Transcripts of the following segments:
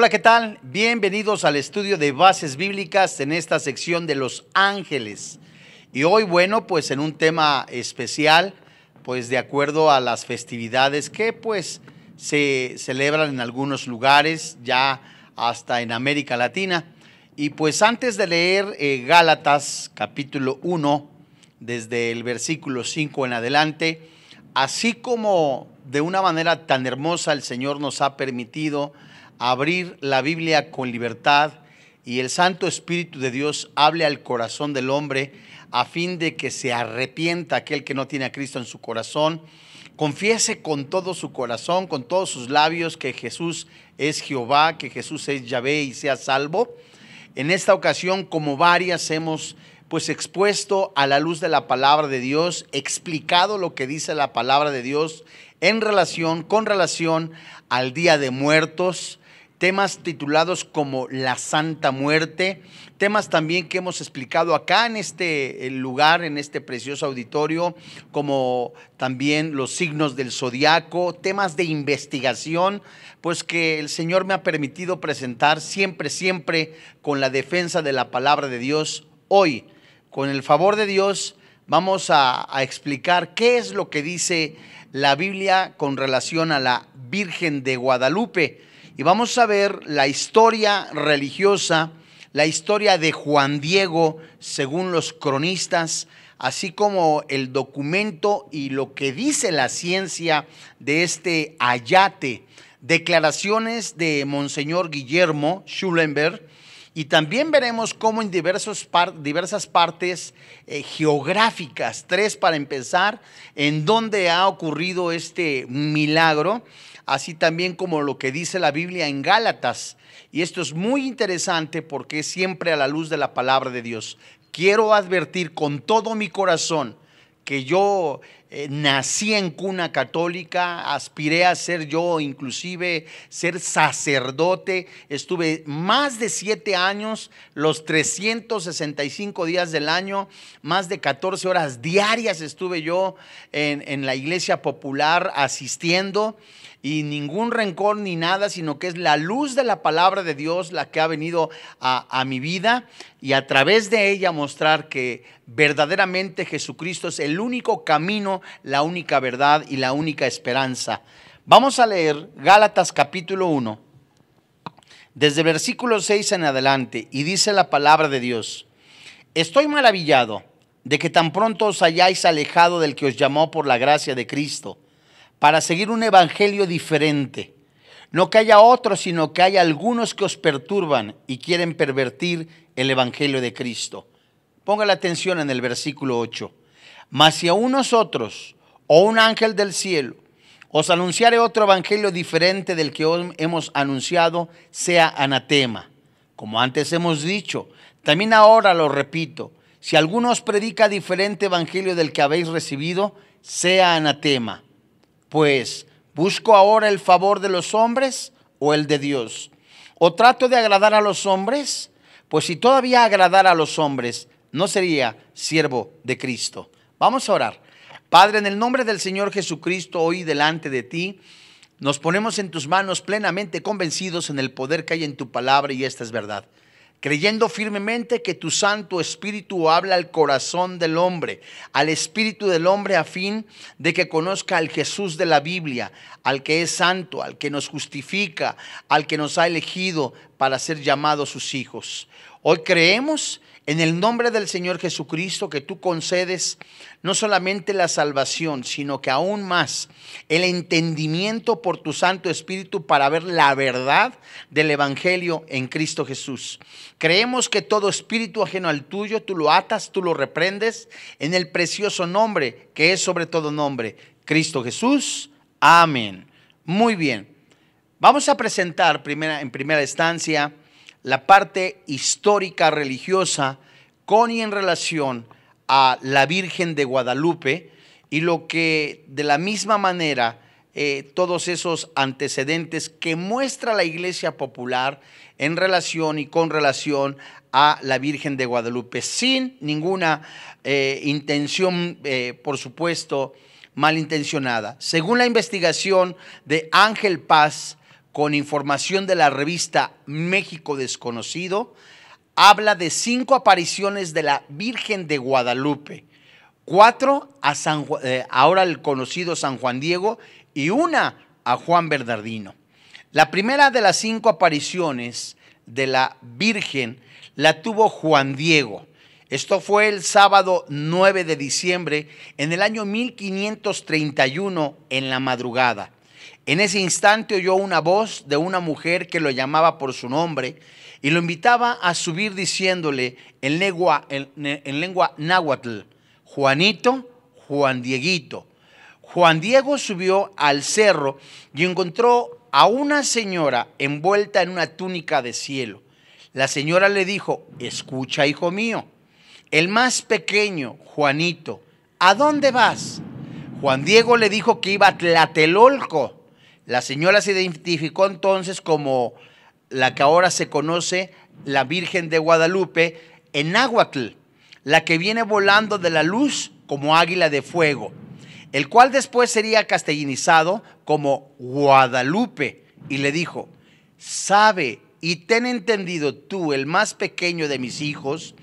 Hola, ¿qué tal? Bienvenidos al estudio de bases bíblicas en esta sección de los ángeles. Y hoy, bueno, pues en un tema especial, pues de acuerdo a las festividades que pues se celebran en algunos lugares, ya hasta en América Latina. Y pues antes de leer eh, Gálatas capítulo 1, desde el versículo 5 en adelante, así como de una manera tan hermosa el Señor nos ha permitido, abrir la Biblia con libertad y el Santo Espíritu de Dios hable al corazón del hombre a fin de que se arrepienta aquel que no tiene a Cristo en su corazón, confiese con todo su corazón, con todos sus labios que Jesús es Jehová, que Jesús es Yahvé y sea salvo. En esta ocasión, como varias, hemos pues expuesto a la luz de la palabra de Dios, explicado lo que dice la palabra de Dios en relación, con relación al Día de Muertos, temas titulados como la Santa Muerte, temas también que hemos explicado acá en este lugar, en este precioso auditorio, como también los signos del zodiaco, temas de investigación, pues que el Señor me ha permitido presentar siempre, siempre con la defensa de la palabra de Dios. Hoy, con el favor de Dios, vamos a, a explicar qué es lo que dice la Biblia con relación a la Virgen de Guadalupe y vamos a ver la historia religiosa, la historia de Juan Diego según los cronistas, así como el documento y lo que dice la ciencia de este ayate, declaraciones de Monseñor Guillermo Schulenberg, y también veremos cómo en diversas partes eh, geográficas, tres para empezar, en donde ha ocurrido este milagro, así también como lo que dice la Biblia en Gálatas. Y esto es muy interesante porque es siempre a la luz de la palabra de Dios. Quiero advertir con todo mi corazón que yo eh, nací en cuna católica, aspiré a ser yo inclusive ser sacerdote, estuve más de siete años, los 365 días del año, más de 14 horas diarias estuve yo en, en la iglesia popular asistiendo. Y ningún rencor ni nada, sino que es la luz de la palabra de Dios la que ha venido a, mi vida. Y a través de ella mostrar que verdaderamente Jesucristo es el único camino, la única verdad y la única esperanza. Vamos a leer Gálatas capítulo 1, desde versículo 6 en adelante, y dice la palabra de Dios, estoy maravillado de que tan pronto os hayáis alejado del que os llamó por la gracia de Cristo para seguir un evangelio diferente. No que haya otros, sino que haya algunos que os perturban y quieren pervertir el evangelio de Cristo. Ponga la atención en el versículo 8. Mas si aún nosotros o un ángel del cielo os anunciare otro evangelio diferente del que hemos anunciado, sea anatema. Como antes hemos dicho, también ahora lo repito, si alguno os predica diferente evangelio del que habéis recibido, sea anatema pues, ¿busco ahora el favor de los hombres o el de Dios? ¿O trato de agradar a los hombres? Pues si todavía agradara a los hombres, no sería siervo de Cristo. Vamos a orar. Padre, en el nombre del Señor Jesucristo, hoy delante de ti, nos ponemos en tus manos plenamente convencidos en el poder que hay en tu palabra y esta es verdad creyendo firmemente que tu Santo Espíritu habla al corazón del hombre, al espíritu del hombre a fin de que conozca al Jesús de la Biblia, al que es santo, al que nos justifica, al que nos ha elegido para ser llamados sus hijos. Hoy creemos en el nombre del Señor Jesucristo que tú concedes no solamente la salvación, sino que aún más el entendimiento por tu Santo Espíritu para ver la verdad del Evangelio en Cristo Jesús. Creemos que todo espíritu ajeno al tuyo, tú lo atas, tú lo reprendes en el precioso nombre que es sobre todo nombre, Cristo Jesús. Amén. Muy bien. Vamos a presentar primera, en primera instancia la parte histórica religiosa con y en relación a la Virgen de Guadalupe y lo que de la misma manera eh, todos esos antecedentes que muestra la Iglesia Popular en relación y con relación a la Virgen de Guadalupe, sin ninguna eh, intención, eh, por supuesto, malintencionada. Según la investigación de Ángel Paz, con información de la revista México Desconocido, habla de cinco apariciones de la Virgen de Guadalupe, cuatro a San, eh, ahora el conocido San Juan Diego y una a Juan Bernardino. La primera de las cinco apariciones de la Virgen la tuvo Juan Diego. Esto fue el sábado 9 de diciembre en el año 1531 en la madrugada. En ese instante oyó una voz de una mujer que lo llamaba por su nombre y lo invitaba a subir diciéndole en lengua, en, lengua náhuatl, Juanito, Juan Dieguito. Juan Diego subió al cerro y encontró a una señora envuelta en una túnica de cielo. La señora le dijo, escucha, hijo mío, el más pequeño, Juanito, ¿a dónde vas? Juan Diego le dijo que iba a Tlatelolco. La señora se identificó entonces como la que ahora se conoce la Virgen de Guadalupe en Náhuatl, la que viene volando de la luz como águila de fuego, el cual después sería castellanizado como Guadalupe. Y le dijo, sabe y ten entendido tú, el más pequeño de mis hijos,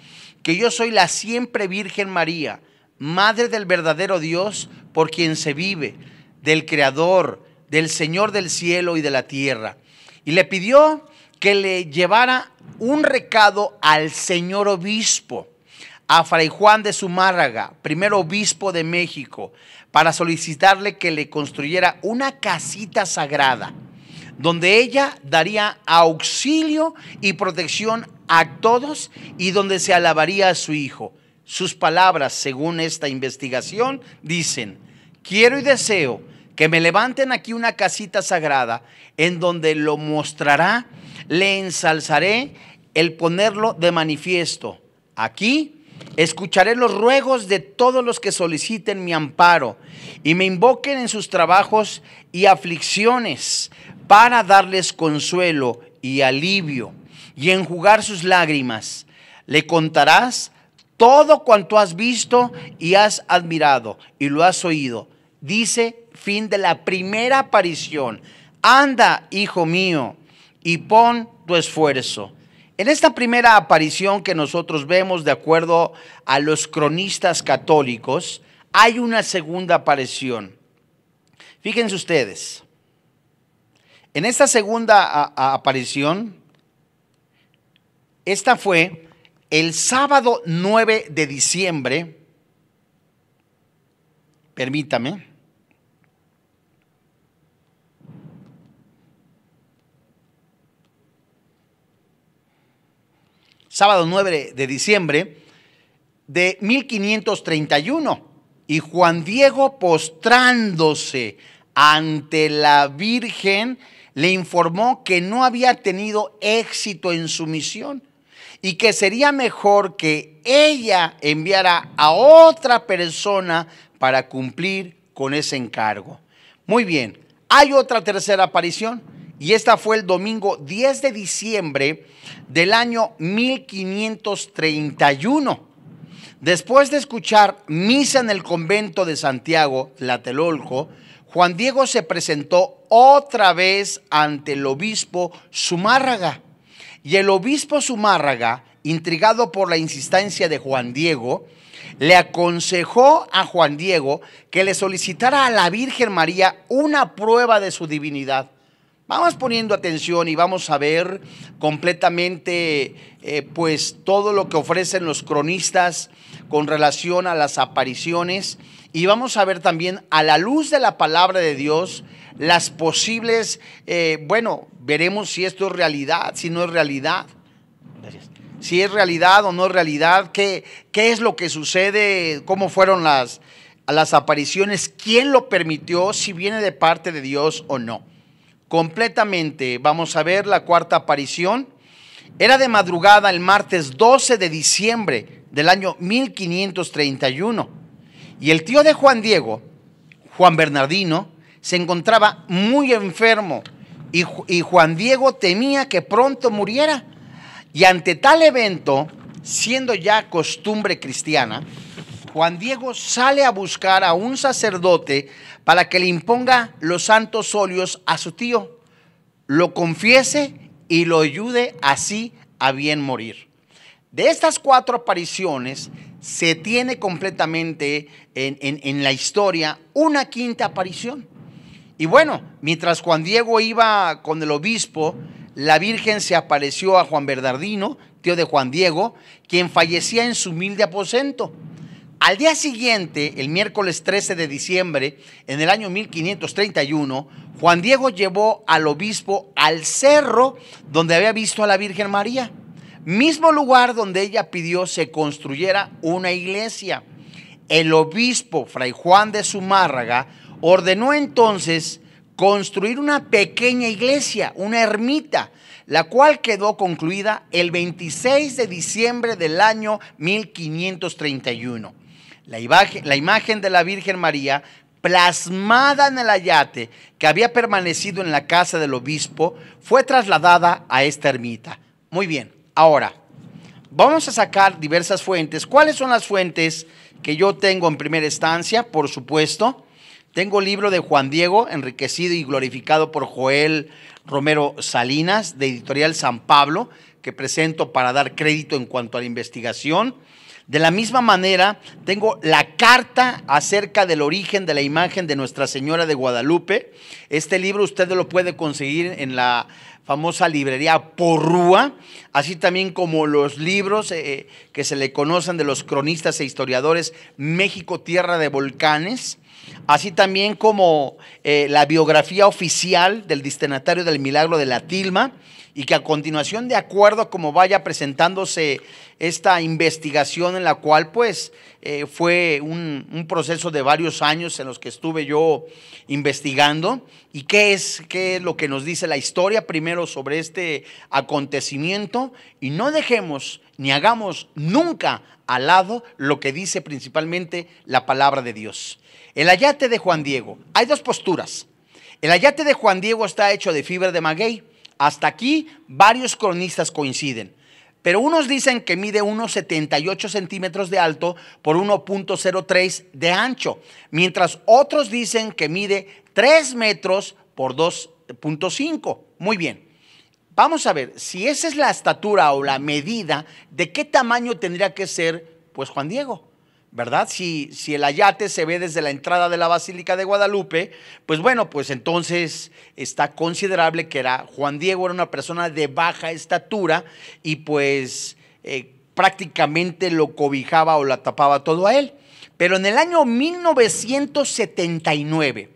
que yo soy la siempre Virgen María, Madre del verdadero Dios, por quien se vive, del Creador, del Señor del cielo y de la tierra. Y le pidió que le llevara un recado al señor obispo, a Fray Juan de Zumárraga, primer obispo de México, para solicitarle que le construyera una casita sagrada, donde ella daría auxilio y protección a todos y donde se alabaría a su Hijo. Sus palabras, según esta investigación, dicen, quiero y deseo que me levanten aquí una casita sagrada en donde lo mostrará, le ensalzaré el ponerlo de manifiesto. Aquí escucharé los ruegos de todos los que soliciten mi amparo y me invoquen en sus trabajos y aflicciones para darles consuelo y alivio y enjugar sus lágrimas. Le contarás todo cuanto has visto y has admirado y lo has oído. Dice fin de la primera aparición. Anda, hijo mío, y pon tu esfuerzo. En esta primera aparición que nosotros vemos de acuerdo a los cronistas católicos, hay una segunda aparición. Fíjense ustedes, en esta segunda aparición, esta fue el sábado 9 de diciembre, permítame, sábado 9 de diciembre de 1531, y Juan Diego postrándose ante la Virgen, le informó que no había tenido éxito en su misión y que sería mejor que ella enviara a otra persona para cumplir con ese encargo. Muy bien, hay otra tercera aparición y esta fue el domingo 10 de diciembre del año 1531. Después de escuchar misa en el convento de Santiago, Tlatelolco, Juan Diego se presentó otra vez ante el obispo Zumárraga y el obispo Zumárraga, intrigado por la insistencia de Juan Diego, le aconsejó a Juan Diego que le solicitara a la Virgen María una prueba de su divinidad. Vamos poniendo atención y vamos a ver completamente eh, pues todo lo que ofrecen los cronistas con relación a las apariciones y vamos a ver también a la luz de la palabra de Dios las posibles, eh, bueno, veremos si esto es realidad, si no es realidad. Si es realidad o no es realidad, qué, qué es lo que sucede, cómo fueron las, las apariciones, quién lo permitió, si viene de parte de Dios o no. Completamente, vamos a ver la cuarta aparición. Era de madrugada el martes 12 de diciembre del año 1531. Y el tío de Juan Diego, Juan Bernardino, se encontraba muy enfermo y, Juan Diego temía que pronto muriera. Y ante tal evento, siendo ya costumbre cristiana, Juan Diego sale a buscar a un sacerdote para que le imponga los santos óleos a su tío. lo confiese y lo ayude así a bien morir. De estas cuatro apariciones se tiene completamente en, en la historia una quinta aparición. Y bueno, mientras Juan Diego iba con el obispo, la Virgen se apareció a Juan Bernardino, tío de Juan Diego, quien fallecía en su humilde aposento. Al día siguiente, el miércoles 13 de diciembre, en el año 1531, Juan Diego llevó al obispo al cerro donde había visto a la Virgen María, mismo lugar donde ella pidió se construyera una iglesia. El obispo Fray Juan de Zumárraga ordenó entonces construir una pequeña iglesia, una ermita, la cual quedó concluida el 26 de diciembre del año 1531. La imagen, de la Virgen María, plasmada en el ayate que había permanecido en la casa del obispo, fue trasladada a esta ermita. Muy bien, ahora vamos a sacar diversas fuentes. ¿Cuáles son las fuentes que yo tengo en primera instancia? Por supuesto, tengo el libro de Juan Diego, enriquecido y glorificado por Joel Romero Salinas, de Editorial San Pablo, que presento para dar crédito en cuanto a la investigación. De la misma manera, tengo la carta acerca del origen de la imagen de Nuestra Señora de Guadalupe. Este libro usted lo puede conseguir en la famosa librería Porrúa, así también como los libros eh, que se le conocen de los cronistas e historiadores México, Tierra de Volcanes así también como eh, la biografía oficial del destinatario del milagro de la tilma, y que a continuación, de acuerdo a cómo vaya presentándose esta investigación en la cual pues eh, fue un, proceso de varios años en los que estuve yo investigando, y qué es, qué es lo que nos dice la historia primero sobre este acontecimiento, y no dejemos ni hagamos nunca al lado lo que dice principalmente la palabra de Dios. El ayate de Juan Diego. Hay dos posturas. El ayate de Juan Diego está hecho de fibra de maguey. Hasta aquí varios cronistas coinciden. Pero unos dicen que mide unos 78 centímetros de alto por 1.03 de ancho, mientras otros dicen que mide 3 metros por 2.5. Muy bien. Vamos a ver, si esa es la estatura o la medida, ¿de qué tamaño tendría que ser, pues, Juan Diego? ¿Verdad? Si, si el ayate se ve desde la entrada de la Basílica de Guadalupe, pues bueno, pues entonces está considerable que era Juan Diego era una persona de baja estatura y pues eh, prácticamente lo cobijaba o la tapaba todo a él. Pero en el año 1979,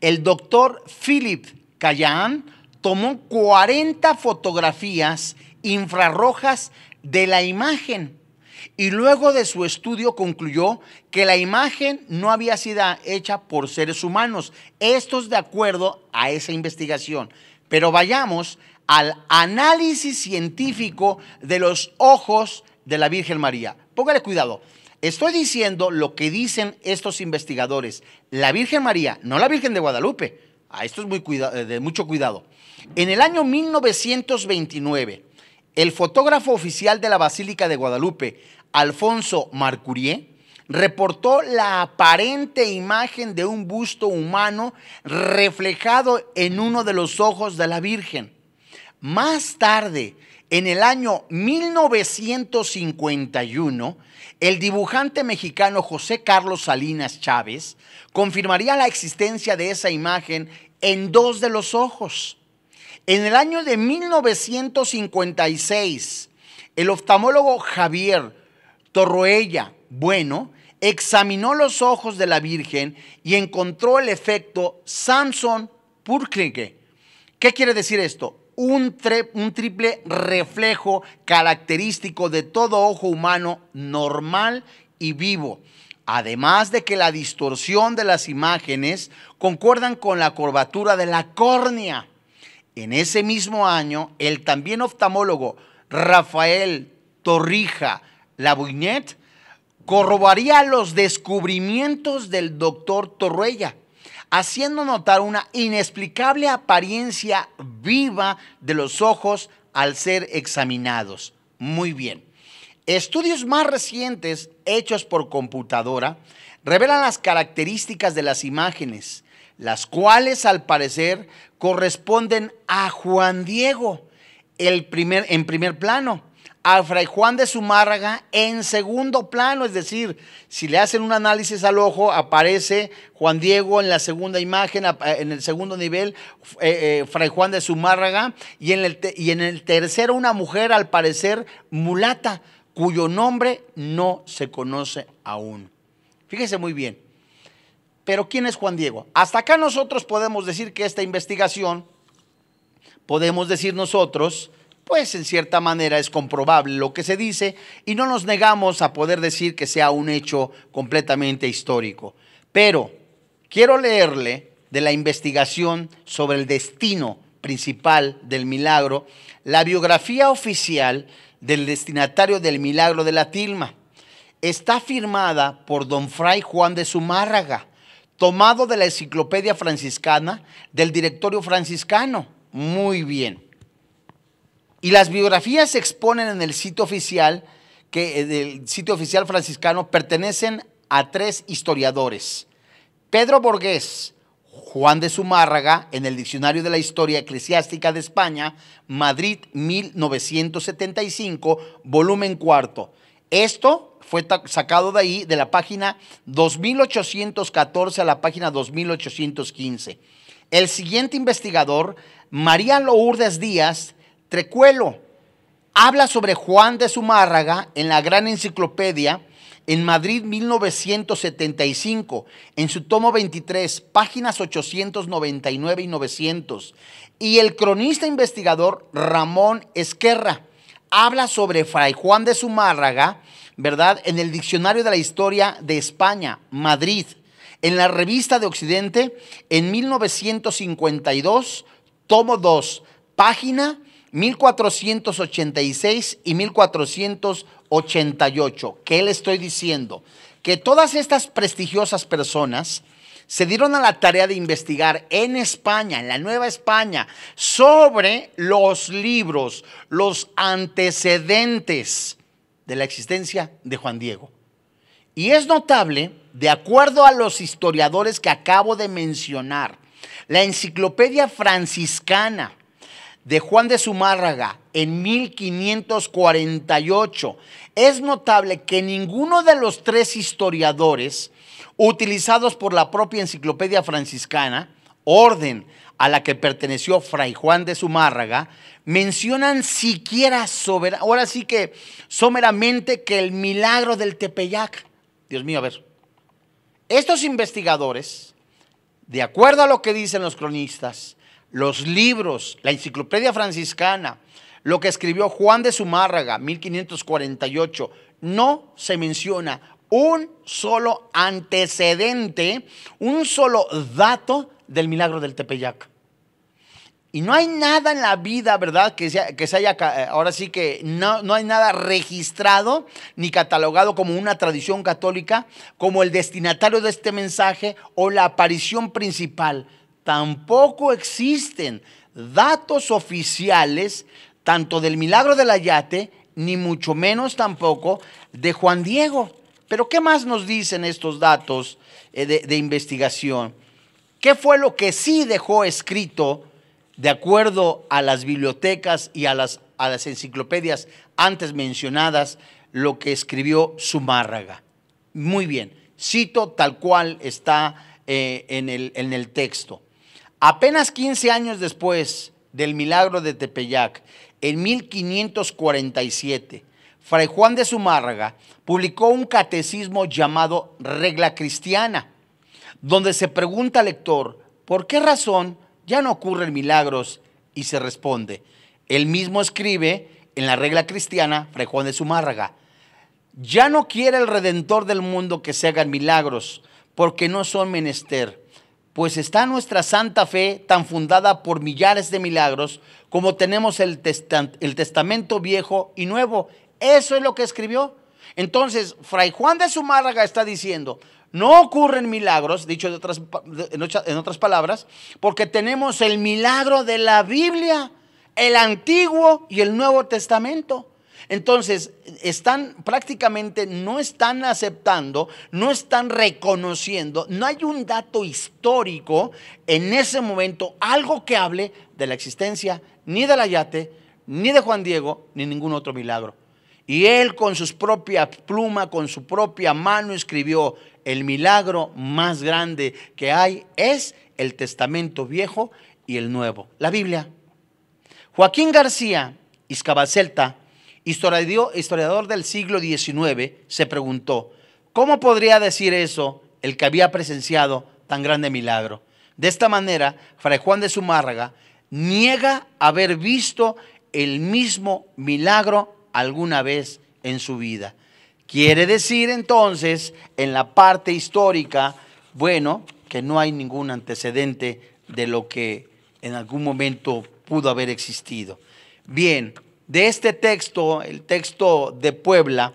el doctor Philip Callahan tomó 40 fotografías infrarrojas de la imagen y luego de su estudio concluyó que la imagen no había sido hecha por seres humanos. Esto es de acuerdo a esa investigación. Pero vayamos al análisis científico de los ojos de la Virgen María. Póngale cuidado. Estoy diciendo lo que dicen estos investigadores. La Virgen María, no la Virgen de Guadalupe. A esto es muy de mucho cuidado. En el año 1929, el fotógrafo oficial de la Basílica de Guadalupe, Alfonso Marcurier, reportó la aparente imagen de un busto humano reflejado en uno de los ojos de la Virgen. Más tarde, en el año 1951, el dibujante mexicano José Carlos Salinas Chávez confirmaría la existencia de esa imagen en dos de los ojos. En el año de 1956, el oftalmólogo Javier Torroella Bueno examinó los ojos de la Virgen y encontró el efecto Samson Purklinge. ¿Qué quiere decir esto? Un, un, triple reflejo característico de todo ojo humano normal y vivo. Además de que la distorsión de las imágenes concuerdan con la curvatura de la córnea. En ese mismo año, el también oftalmólogo Rafael Torrija Labuñet corroboraría los descubrimientos del doctor Torruella, haciendo notar una inexplicable apariencia viva de los ojos al ser examinados. Muy bien. Estudios más recientes hechos por computadora revelan las características de las imágenes las cuales al parecer corresponden a Juan Diego, el primer, en primer plano a Fray Juan de Zumárraga en segundo plano, es decir, si le hacen un análisis al ojo, aparece Juan Diego en la segunda imagen, en el segundo nivel, eh, eh, Fray Juan de Zumárraga, y en, el y en el tercero una mujer, al parecer, mulata, cuyo nombre no se conoce aún. Fíjese muy bien. Pero ¿quién es Juan Diego? Hasta acá nosotros podemos decir que esta investigación, podemos decir nosotros, pues en cierta manera es comprobable lo que se dice y no nos negamos a poder decir que sea un hecho completamente histórico. Pero quiero leerle de la investigación sobre el destino principal del milagro, la biografía oficial del destinatario del milagro de la tilma. Está firmada por don Fray Juan de Zumárraga, tomado de la enciclopedia franciscana del directorio franciscano. Muy bien. Y las biografías se exponen en el sitio oficial, que eh, del sitio oficial franciscano, pertenecen a tres historiadores. Pedro Borges, Juan de Zumárraga, en el Diccionario de la Historia Eclesiástica de España, Madrid 1975, volumen cuarto. Esto fue sacado de ahí, de la página 2814 a la página 2815. El siguiente investigador, María Lourdes Díaz, Trecuelo habla sobre Juan de Zumárraga en la Gran Enciclopedia en Madrid 1975, en su tomo 23, páginas 899 y 900. Y el cronista investigador Ramón Esquerra habla sobre Fray Juan de Zumárraga, ¿verdad? En el Diccionario de la Historia de España, Madrid, en la Revista de Occidente, en 1952, tomo 2, página 1486 y 1488. ¿Qué le estoy diciendo? Que todas estas prestigiosas personas se dieron a la tarea de investigar en España, en la Nueva España, sobre los libros, los antecedentes de la existencia de Juan Diego. Y es notable, de acuerdo a los historiadores que acabo de mencionar, la enciclopedia franciscana, de Juan de Zumárraga en 1548, es notable que ninguno de los tres historiadores utilizados por la propia enciclopedia franciscana, orden a la que perteneció Fray Juan de Zumárraga, mencionan siquiera ahora sí que someramente que el milagro del Tepeyac. Dios mío, a ver. Estos investigadores, de acuerdo a lo que dicen los cronistas, los libros, la enciclopedia franciscana, lo que escribió Juan de Zumárraga, 1548, no se menciona un solo antecedente, un solo dato del milagro del Tepeyac. Y no hay nada en la vida, ¿verdad? Que se, que se haya, ahora sí que no, no hay nada registrado ni catalogado como una tradición católica, como el destinatario de este mensaje o la aparición principal tampoco existen datos oficiales tanto del milagro del Ayate, ni mucho menos tampoco de Juan Diego. Pero ¿qué más nos dicen estos datos eh, de, investigación? ¿Qué fue lo que sí dejó escrito de acuerdo a las bibliotecas y a las, a las enciclopedias antes mencionadas, lo que escribió Zumárraga? Muy bien, cito tal cual está eh, en, el, en el texto. Apenas 15 años después del milagro de Tepeyac, en 1547, Fray Juan de Zumárraga publicó un catecismo llamado Regla Cristiana, donde se pregunta al lector, ¿por qué razón ya no ocurren milagros? Y se responde, él mismo escribe en la Regla Cristiana, Fray Juan de Zumárraga, ya no quiere el Redentor del mundo que se hagan milagros, porque no son menester pues está nuestra santa fe tan fundada por millares de milagros como tenemos el, el, Testamento viejo y nuevo. Eso es lo que escribió. Entonces, Fray Juan de Zumárraga está diciendo, no ocurren milagros, dicho en otras palabras, porque tenemos el milagro de la Biblia, el Antiguo y el Nuevo Testamento. Entonces, están prácticamente no están aceptando, no están reconociendo, no hay un dato histórico en ese momento, algo que hable de la existencia ni del Ayate, ni de Juan Diego, ni ningún otro milagro. Y él con sus propias plumas, con su propia mano escribió, el milagro más grande que hay es el Testamento Viejo y el Nuevo, la Biblia. Joaquín García Izcabacelta, historiador del siglo XIX, se preguntó, ¿cómo podría decir eso el que había presenciado tan grande milagro? De esta manera, Fray Juan de Zumárraga niega haber visto el mismo milagro alguna vez en su vida. Quiere decir entonces, en la parte histórica, bueno, que no hay ningún antecedente de lo que en algún momento pudo haber existido. Bien, de este texto, el texto de Puebla,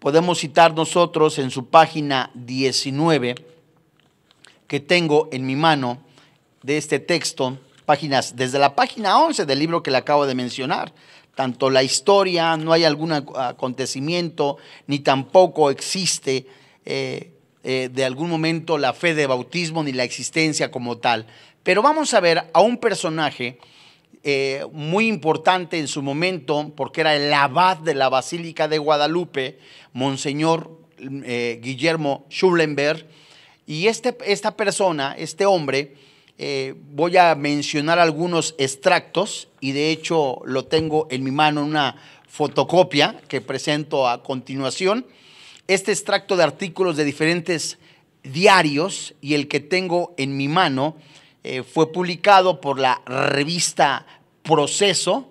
podemos citar nosotros en su página 19, que tengo en mi mano, de este texto, páginas, desde la página 11 del libro que le acabo de mencionar, tanto la historia, no hay algún acontecimiento, ni tampoco existe eh, eh, de algún momento la fe de bautismo ni la existencia como tal. Pero vamos a ver a un personaje eh, muy importante en su momento, porque era el abad de la Basílica de Guadalupe, Monseñor Guillermo Schulenberg, y este, esta persona, este hombre, eh, voy a mencionar algunos extractos y de hecho lo tengo en mi mano en una fotocopia que presento a continuación. Este extracto de artículos de diferentes diarios y el que tengo en mi mano eh, fue publicado por la revista Proceso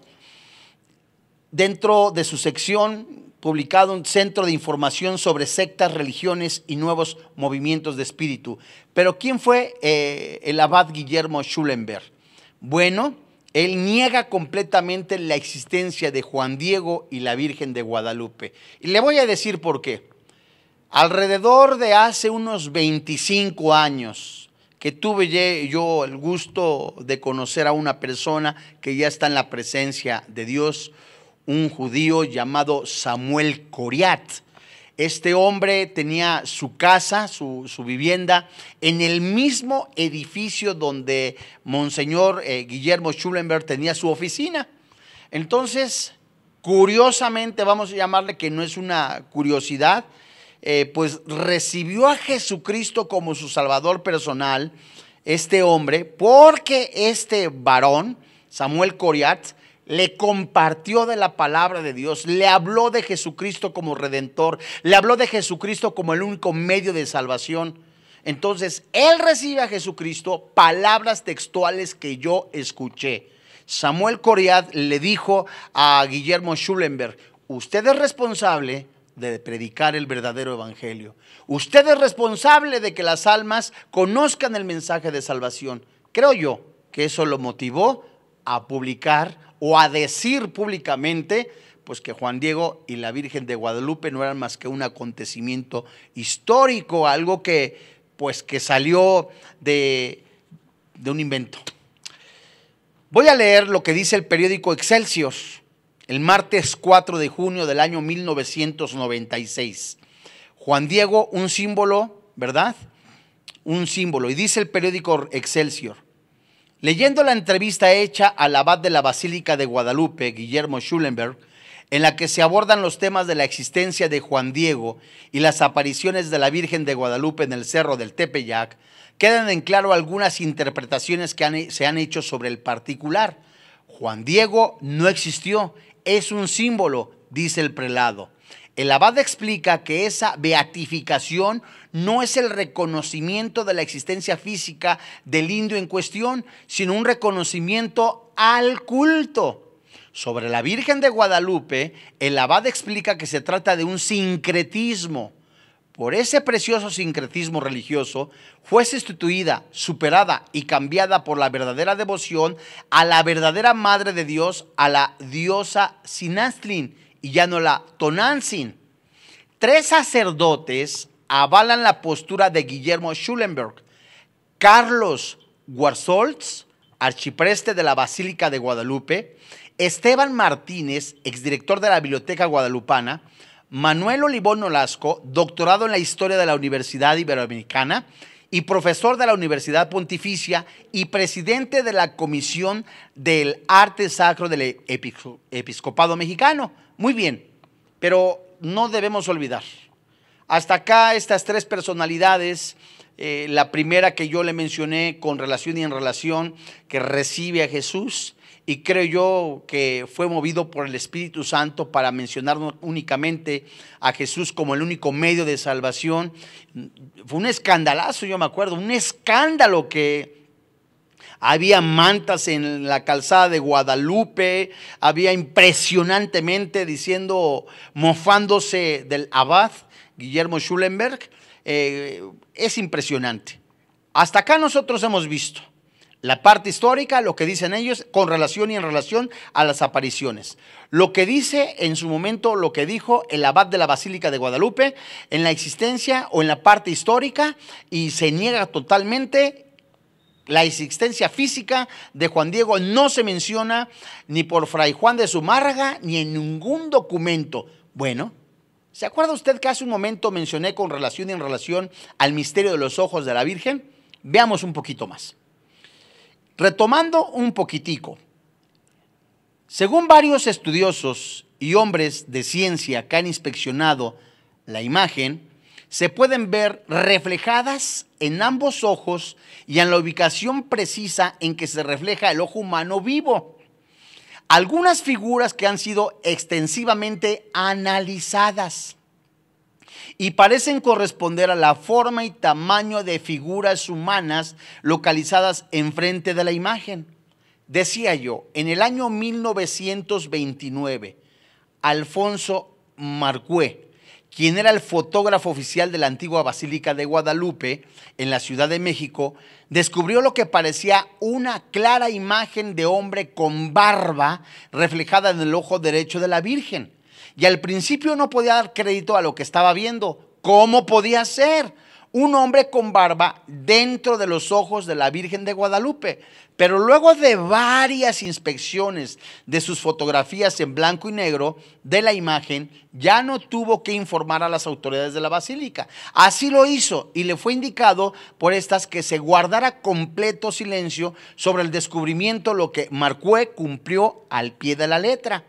dentro de su sección publicado un centro de información sobre sectas, religiones y nuevos movimientos de espíritu. Pero ¿quién fue eh, el abad Guillermo Schulenberg? Bueno, él niega completamente la existencia de Juan Diego y la Virgen de Guadalupe. Y le voy a decir por qué. Alrededor de hace unos 25 años que tuve yo el gusto de conocer a una persona que ya está en la presencia de Dios, un judío llamado Samuel Coriat. Este hombre tenía su casa, su, vivienda, en el mismo edificio donde Monseñor eh, Guillermo Schulenberg tenía su oficina. Entonces, curiosamente, vamos a llamarle que no es una curiosidad, eh, pues recibió a Jesucristo como su Salvador personal, este hombre, porque este varón, Samuel Coriat, le compartió de la palabra de Dios, le habló de Jesucristo como redentor, le habló de Jesucristo como el único medio de salvación. Entonces, él recibe a Jesucristo palabras textuales que yo escuché. Samuel Coriat le dijo a Guillermo Schulenberg, usted es responsable de predicar el verdadero evangelio. Usted es responsable de que las almas conozcan el mensaje de salvación. Creo yo que eso lo motivó a publicar o a decir públicamente pues que Juan Diego y la Virgen de Guadalupe no eran más que un acontecimiento histórico, algo que pues que salió de, de un invento. Voy a leer lo que dice el periódico Excelsior el martes 4 de junio del año 1996. Juan Diego, un símbolo, ¿verdad? Un símbolo. Y dice el periódico Excelsior, Leyendo la entrevista hecha al abad de la Basílica de Guadalupe, Guillermo Schulenberg, en la que se abordan los temas de la existencia de Juan Diego y las apariciones de la Virgen de Guadalupe en el cerro del Tepeyac, quedan en claro algunas interpretaciones que se han hecho sobre el particular. Juan Diego no existió, es un símbolo, dice el prelado. El abad explica que esa beatificación no es el reconocimiento de la existencia física del indio en cuestión, sino un reconocimiento al culto. Sobre la Virgen de Guadalupe, el abad explica que se trata de un sincretismo. Por ese precioso sincretismo religioso fue sustituida, superada y cambiada por la verdadera devoción a la verdadera Madre de Dios, a la diosa Sinastlin y ya no la Tonantzin. Tres sacerdotes avalan la postura de Guillermo Schulenberg. Carlos Guarsolz, archipreste de la Basílica de Guadalupe, Esteban Martínez, exdirector de la Biblioteca Guadalupana, Manuel Olivón Nolasco, doctorado en la historia de la Universidad Iberoamericana y profesor de la Universidad Pontificia y presidente de la Comisión del Arte Sacro del Episcopado Mexicano. Muy bien, pero no debemos olvidar. Hasta acá estas tres personalidades, eh, la primera que yo le mencioné con relación y en relación, que recibe a Jesús, y creo yo que fue movido por el Espíritu Santo para mencionar únicamente a Jesús como el único medio de salvación. Fue un escandalazo, yo me acuerdo, un escándalo que había mantas en la calzada de Guadalupe, había impresionantemente diciendo, mofándose del abad Guillermo Schulenberg. Eh, es impresionante. Hasta acá nosotros hemos visto la parte histórica, lo que dicen ellos, con relación y en relación a las apariciones. Lo que dice en su momento, lo que dijo el abad de la Basílica de Guadalupe en la existencia o en la parte histórica y se niega totalmente la existencia física de Juan Diego no se menciona ni por Fray Juan de Zumárraga ni en ningún documento. Bueno, ¿se acuerda usted que hace un momento mencioné con relación y en relación al misterio de los ojos de la Virgen? Veamos un poquito más. Retomando un poquitico, según varios estudiosos y hombres de ciencia que han inspeccionado la imagen, se pueden ver reflejadas en ambos ojos y en la ubicación precisa en que se refleja el ojo humano vivo. Algunas figuras que han sido extensivamente analizadas y parecen corresponder a la forma y tamaño de figuras humanas localizadas enfrente de la imagen. Decía yo, en el año 1929, Alfonso Marcué, quien era el fotógrafo oficial de la antigua Basílica de Guadalupe en la Ciudad de México, descubrió lo que parecía una clara imagen de hombre con barba reflejada en el ojo derecho de la Virgen. Y al principio no podía dar crédito a lo que estaba viendo. ¿Cómo podía ser? Un hombre con barba dentro de los ojos de la Virgen de Guadalupe. Pero luego de varias inspecciones de sus fotografías en blanco y negro de la imagen, ya no tuvo que informar a las autoridades de la basílica. Así lo hizo y le fue indicado por estas que se guardara completo silencio sobre el descubrimiento, lo que Marcué cumplió al pie de la letra.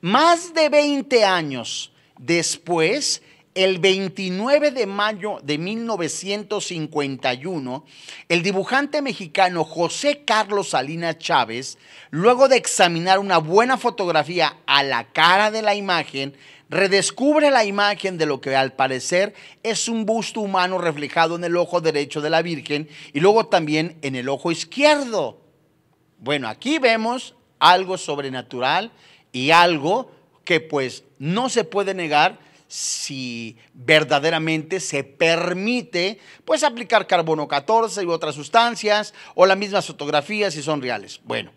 Más de 20 años después, el 29 de mayo de 1951, el dibujante mexicano José Carlos Salinas Chávez, luego de examinar una buena fotografía a la cara de la imagen, redescubre la imagen de lo que al parecer es un busto humano reflejado en el ojo derecho de la Virgen y luego también en el ojo izquierdo. Bueno, aquí vemos algo sobrenatural y algo que pues no se puede negar si verdaderamente se permite pues aplicar carbono 14 y otras sustancias o las mismas fotografías si son reales. Bueno,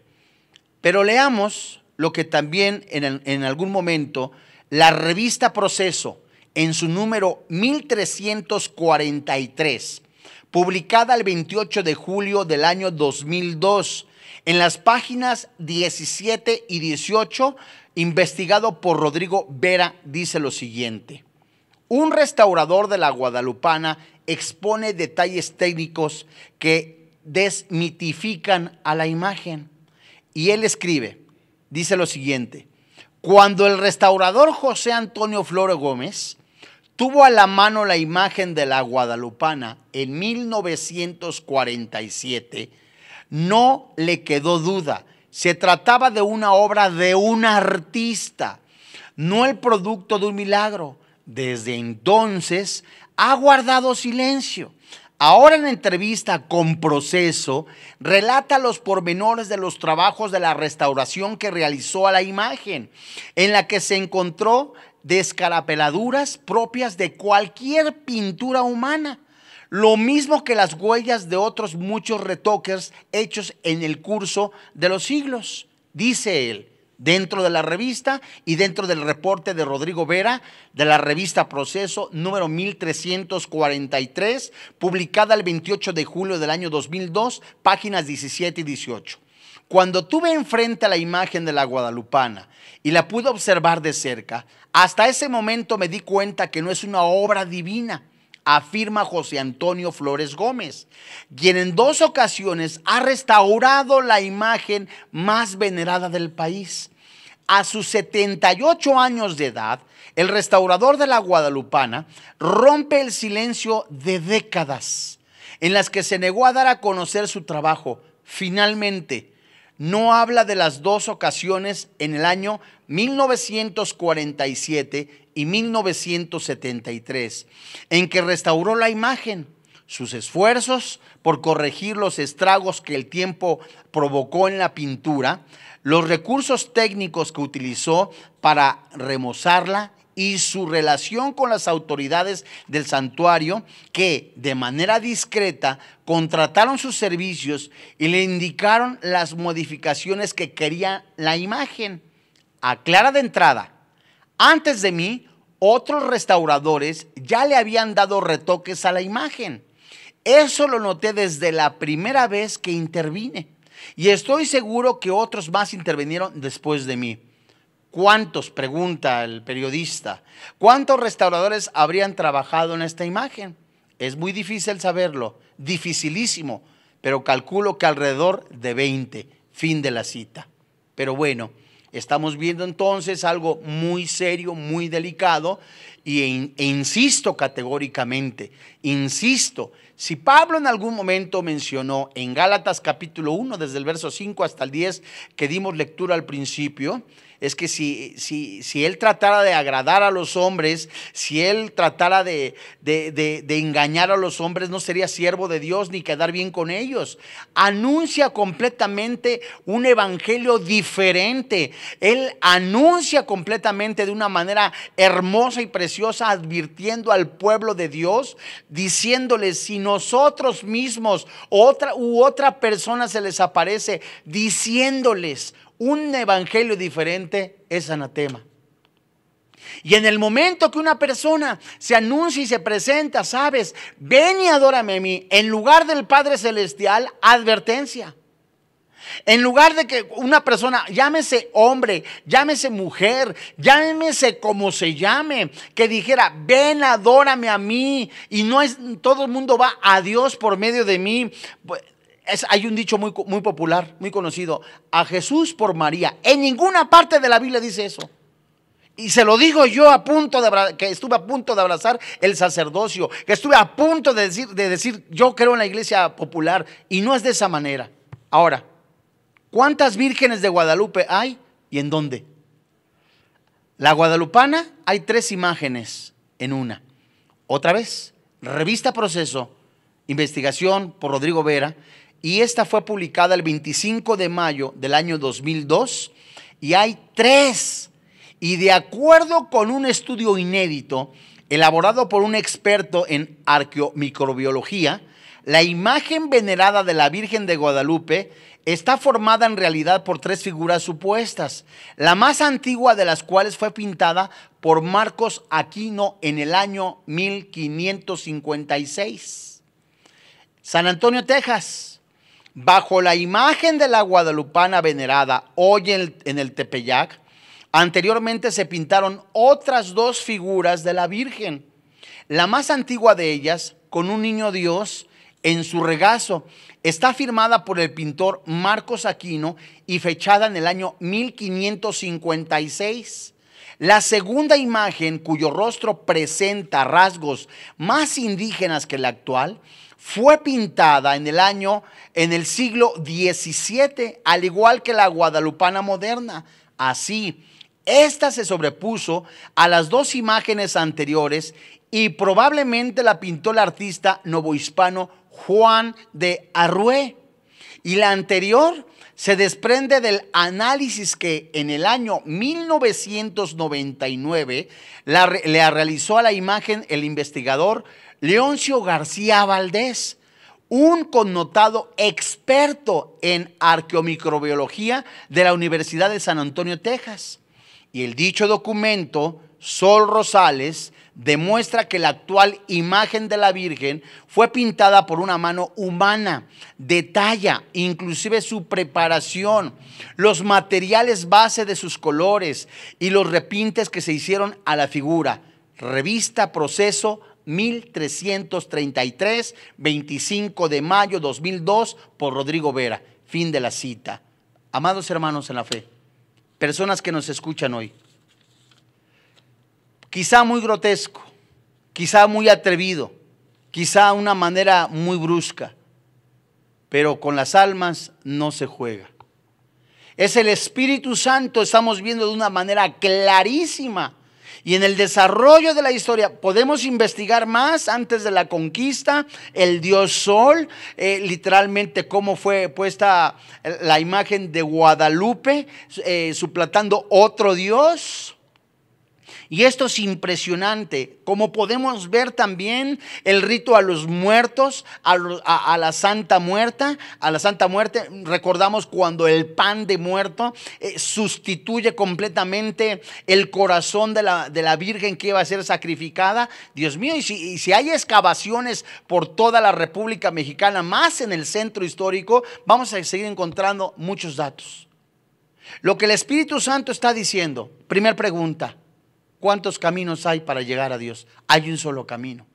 pero leamos lo que también en, en algún momento la revista Proceso en su número 1343, publicada el 28 de julio del año 2002, en las páginas 17 y 18, investigado por Rodrigo Vera, dice lo siguiente. Un restaurador de la Guadalupana expone detalles técnicos que desmitifican a la imagen. Y él escribe, dice lo siguiente, cuando el restaurador José Antonio Flore Gómez tuvo a la mano la imagen de la Guadalupana en 1947, no le quedó duda. Se trataba de una obra de un artista, no el producto de un milagro. Desde entonces ha guardado silencio. Ahora en entrevista con Proceso, relata los pormenores de los trabajos de la restauración que realizó a la imagen, en la que se encontró descarapeladuras propias de cualquier pintura humana lo mismo que las huellas de otros muchos retoques hechos en el curso de los siglos, dice él, dentro de la revista y dentro del reporte de Rodrigo Vera de la revista Proceso número 1343, publicada el 28 de julio del año 2002, páginas 17 y 18. Cuando tuve enfrente a la imagen de la guadalupana y la pude observar de cerca, hasta ese momento me di cuenta que no es una obra divina, afirma José Antonio Flores Gómez, quien en dos ocasiones ha restaurado la imagen más venerada del país. A sus 78 años de edad, el restaurador de la Guadalupana rompe el silencio de décadas en las que se negó a dar a conocer su trabajo. Finalmente, no habla de las dos ocasiones en el año 1947 y 1973, en que restauró la imagen. Sus esfuerzos por corregir los estragos que el tiempo provocó en la pintura, los recursos técnicos que utilizó para remozarla y su relación con las autoridades del santuario que de manera discreta contrataron sus servicios y le indicaron las modificaciones que quería la imagen. Aclara de entrada, antes de mí, otros restauradores ya le habían dado retoques a la imagen. Eso lo noté desde la primera vez que intervine. Y estoy seguro que otros más intervinieron después de mí. ¿Cuántos, pregunta el periodista, cuántos restauradores habrían trabajado en esta imagen? Es muy difícil saberlo, dificilísimo, pero calculo que alrededor de 20, fin de la cita. Pero bueno, estamos viendo entonces algo muy serio, muy delicado, y, e insisto categóricamente, insisto, si Pablo en algún momento mencionó en Gálatas capítulo 1, desde el verso 5 hasta el 10, que dimos lectura al principio, es que si, si, si él tratara de agradar a los hombres, si él tratara de, de, engañar a los hombres, no sería siervo de Dios ni quedar bien con ellos. Anuncia completamente un evangelio diferente. Él anuncia completamente de una manera hermosa y preciosa, advirtiendo al pueblo de Dios, diciéndoles, si nosotros mismos otra, u otra persona se les aparece, diciéndoles, un evangelio diferente es anatema. Y en el momento que una persona se anuncia y se presenta, sabes, ven y adórame a mí, en lugar del Padre Celestial, advertencia. En lugar de que una persona, llámese hombre, llámese mujer, llámese como se llame, que dijera, ven, adórame a mí, y no es, todo el mundo va a Dios por medio de mí. Hay un dicho muy, muy popular, muy conocido, a Jesús por María. En ninguna parte de la Biblia dice eso. Y se lo digo yo a punto de que estuve a punto de abrazar el sacerdocio, que estuve a punto de decir, de decir yo creo en la iglesia popular y no es de esa manera. Ahora, ¿cuántas vírgenes de Guadalupe hay y en dónde? La guadalupana hay tres imágenes en una. Otra vez, revista Proceso, investigación por Rodrigo Vera, y esta fue publicada el 25 de mayo del año 2002 y hay tres. Y de acuerdo con un estudio inédito elaborado por un experto en arqueomicrobiología, la imagen venerada de la Virgen de Guadalupe está formada en realidad por tres figuras supuestas, la más antigua de las cuales fue pintada por Marcos Aquino en el año 1556. San Antonio, Texas bajo la imagen de la guadalupana venerada hoy en el, Tepeyac, anteriormente se pintaron otras dos figuras de la Virgen. La más antigua de ellas, con un niño Dios en su regazo, está firmada por el pintor Marcos Aquino y fechada en el año 1556. La segunda imagen, cuyo rostro presenta rasgos más indígenas que la actual, fue pintada en el año, en el siglo XVII, al igual que la guadalupana moderna. Así, esta se sobrepuso a las dos imágenes anteriores y probablemente la pintó el artista novohispano Juan de Arrué. Y la anterior se desprende del análisis que en el año 1999 le realizó a la imagen el investigador Leoncio García Valdés, un connotado experto en arqueomicrobiología de la Universidad de San Antonio, Texas. Y el dicho documento, Sol Rosales, demuestra que la actual imagen de la Virgen fue pintada por una mano humana. Detalla inclusive su preparación, los materiales base de sus colores y los repintes que se hicieron a la figura. Revista Proceso 1333, 25 de mayo 2002, por Rodrigo Vera. Fin de la cita. Amados hermanos en la fe, personas que nos escuchan hoy, quizá muy grotesco, quizá muy atrevido, quizá una manera muy brusca, pero con las almas no se juega. Es el Espíritu Santo, estamos viendo de una manera clarísima y en el desarrollo de la historia podemos investigar más antes de la conquista, el dios Sol, eh, literalmente cómo fue puesta la imagen de Guadalupe, eh, suplantando otro dios. Y esto es impresionante, como podemos ver también el rito a los muertos, a, la Santa Muerta, a la Santa Muerte. Recordamos cuando el pan de muerto eh, sustituye completamente el corazón de la, de la, Virgen que iba a ser sacrificada. Dios mío, y si, y si hay excavaciones por toda la República Mexicana, más en el centro histórico, vamos a seguir encontrando muchos datos. Lo que el Espíritu Santo está diciendo, primera pregunta, ¿Cuántos caminos hay para llegar a Dios? Hay un solo camino.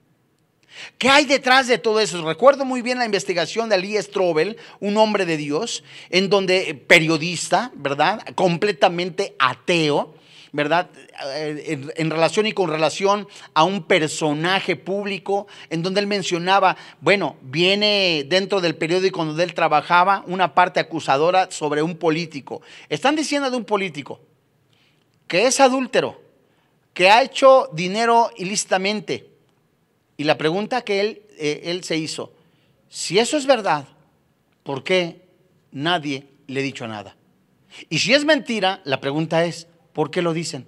¿Qué hay detrás de todo eso? Recuerdo muy bien la investigación de Ali Strobel, un hombre de Dios, en donde eh, periodista, ¿verdad? Completamente ateo, ¿verdad? Eh, en, relación y con relación a un personaje público, en donde él mencionaba, bueno, viene dentro del periódico donde él trabajaba una parte acusadora sobre un político. Están diciendo de un político que es adúltero, que ha hecho dinero ilícitamente. Y la pregunta que él, eh, él se hizo, si eso es verdad, ¿por qué nadie le ha dicho nada? Y si es mentira, la pregunta es, ¿por qué lo dicen?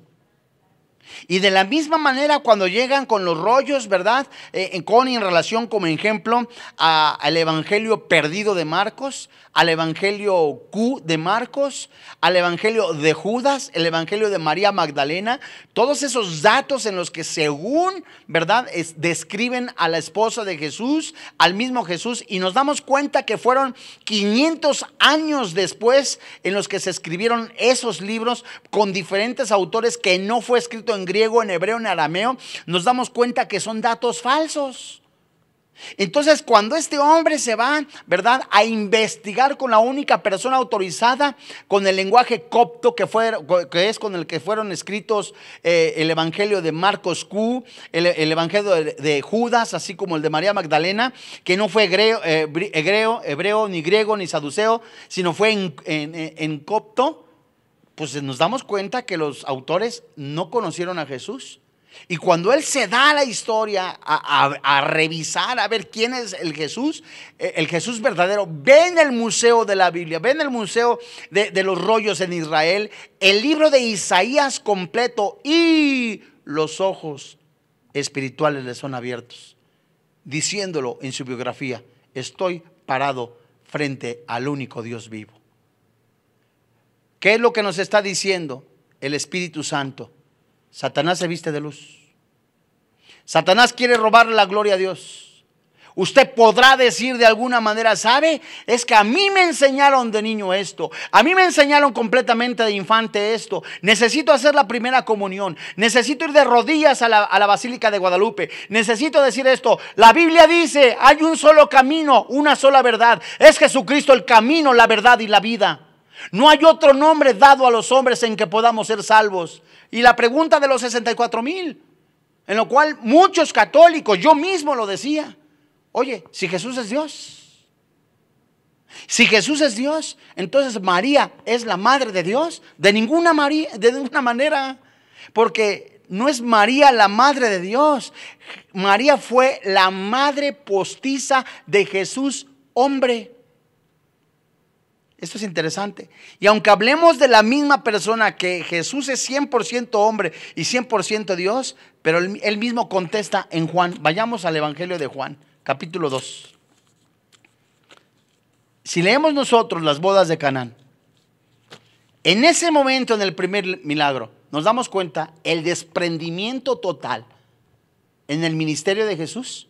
Y de la misma manera cuando llegan con los rollos, ¿verdad? Eh, con en relación como ejemplo al Evangelio perdido de Marcos, al Evangelio Q de Marcos, al Evangelio de Judas, el Evangelio de María Magdalena, todos esos datos en los que según, ¿verdad? describen a la esposa de Jesús, al mismo Jesús, y nos damos cuenta que fueron 500 años después en los que se escribieron esos libros con diferentes autores que no fue escrito en griego, en hebreo, en arameo, nos damos cuenta que son datos falsos. Entonces, cuando este hombre se va, ¿verdad?, a investigar con la única persona autorizada, con el lenguaje copto que, fue, que es con el que fueron escritos eh, el Evangelio de Marcos Q, el, Evangelio de, Judas, así como el de María Magdalena, que no fue eh, hebreo, hebreo, ni griego, ni saduceo, sino fue en, en copto, pues nos damos cuenta que los autores no conocieron a Jesús. Y cuando él se da la historia a, revisar, a ver quién es el Jesús, eh, el Jesús verdadero, ven el museo de la Biblia, ven el museo de, de los rollos en Israel, el libro de Isaías completo y los ojos espirituales le son abiertos, diciéndolo en su biografía, estoy parado frente al único Dios vivo. ¿Qué es lo que nos está diciendo el Espíritu Santo? Satanás se viste de luz. Satanás quiere robarle la gloria a Dios. Usted podrá decir de alguna manera, ¿sabe? Es que a mí me enseñaron de niño esto. A mí me enseñaron completamente de infante esto. Necesito hacer la primera comunión. Necesito ir de rodillas a la, a la Basílica de Guadalupe. Necesito decir esto. La Biblia dice, hay un solo camino, una sola verdad. Es Jesucristo el camino, la verdad y la vida. No hay otro nombre dado a los hombres en que podamos ser salvos. Y la pregunta de los 64 mil, en lo cual muchos católicos, yo mismo lo decía, oye, si Jesús es Dios, si Jesús es Dios, entonces María es la madre de Dios, de ninguna, María, de ninguna manera, porque no es María la madre de Dios, María fue la madre postiza de Jesús hombre. Esto es interesante. Y aunque hablemos de la misma persona, que Jesús es 100% hombre y 100% Dios, pero él, mismo contesta en Juan. Vayamos al Evangelio de Juan, capítulo 2. Si leemos nosotros las bodas de Canaán, en ese momento, en el primer milagro, nos damos cuenta el desprendimiento total en el ministerio de Jesús?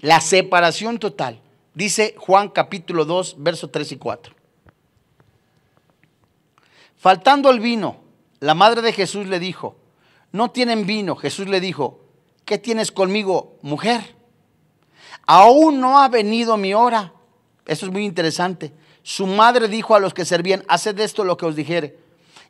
La separación total. Dice Juan capítulo 2, versos 3 y 4. Faltando el vino, la madre de Jesús le dijo, no tienen vino. Jesús le dijo, ¿qué tienes conmigo, mujer? Aún no ha venido mi hora. Eso es muy interesante. Su madre dijo a los que servían, haced esto lo que os dijere.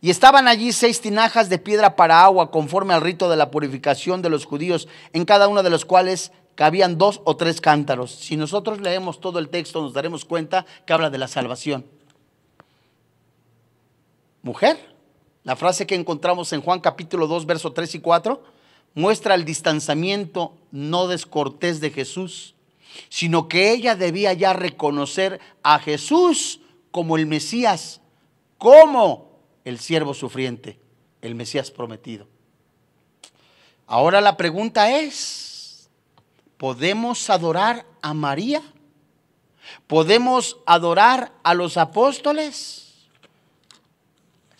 Y estaban allí seis tinajas de piedra para agua, conforme al rito de la purificación de los judíos, en cada una de los cuales cabían dos o tres cántaros. Si nosotros leemos todo el texto, nos daremos cuenta que habla de la salvación. Mujer, la frase que encontramos en Juan capítulo 2, versos 3 y 4, muestra el distanciamiento no descortés de Jesús, sino que ella debía ya reconocer a Jesús como el Mesías, como el siervo sufriente, el Mesías prometido. Ahora la pregunta es, ¿podemos adorar a María? ¿Podemos adorar a los apóstoles?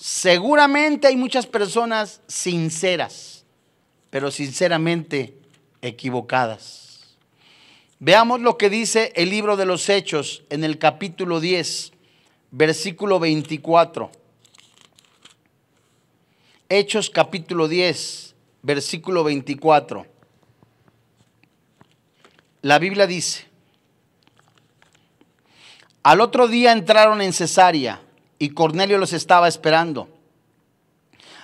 Seguramente hay muchas personas sinceras, pero sinceramente equivocadas. Veamos lo que dice el libro de los Hechos en el capítulo 10, versículo 24. Hechos capítulo 10, versículo 24. La Biblia dice, al otro día entraron en Cesarea y Cornelio los estaba esperando.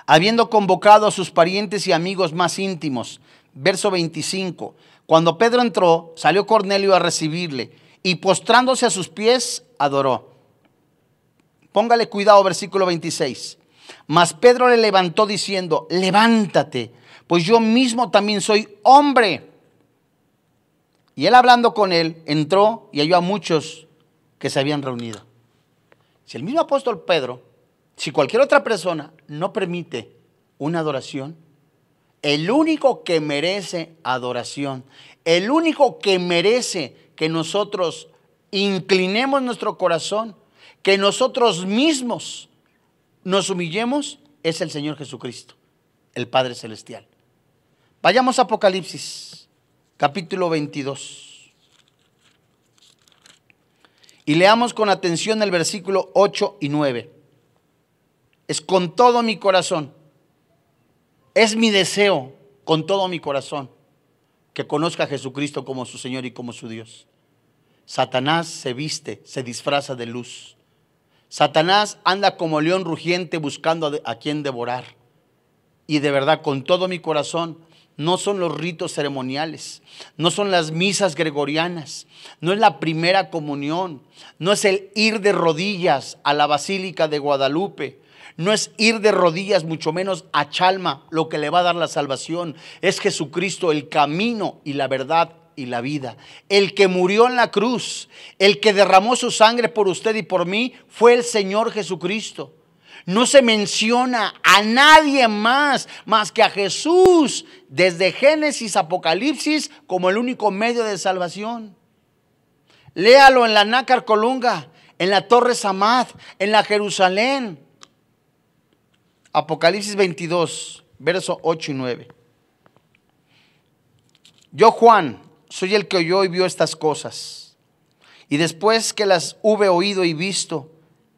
Habiendo convocado a sus parientes y amigos más íntimos, verso 25, cuando Pedro entró, salió Cornelio a recibirle y postrándose a sus pies, adoró. Póngale cuidado, versículo 26. Mas Pedro le levantó diciendo, levántate, pues yo mismo también soy hombre. Y él hablando con él, entró y halló a muchos que se habían reunido. Si el mismo apóstol Pedro, si cualquier otra persona no permite una adoración, el único que merece adoración, el único que merece que nosotros inclinemos nuestro corazón, que nosotros mismos nos humillemos, es el Señor Jesucristo, el Padre Celestial. Vayamos a Apocalipsis, capítulo 22. Y leamos con atención el versículo 8 y 9. Es con todo mi corazón. Es mi deseo con todo mi corazón que conozca a Jesucristo como su Señor y como su Dios. Satanás se viste, se disfraza de luz. Satanás anda como león rugiente buscando a, quien devorar. Y de verdad, con todo mi corazón, no son los ritos ceremoniales, no son las misas gregorianas, no es la primera comunión, no es el ir de rodillas a la Basílica de Guadalupe, no es ir de rodillas, mucho menos a Chalma, lo que le va a dar la salvación. Es Jesucristo el camino y la verdad y la vida. El que murió en la cruz, el que derramó su sangre por usted y por mí, fue el Señor Jesucristo. No se menciona a nadie más más que a Jesús desde Génesis, Apocalipsis como el único medio de salvación. Léalo en la Nácar Colunga, en la Torre Samad, en la Jerusalén. Apocalipsis 22, versos 8 y 9. Yo, Juan, soy el que oyó y vio estas cosas. Y después que las hube oído y visto,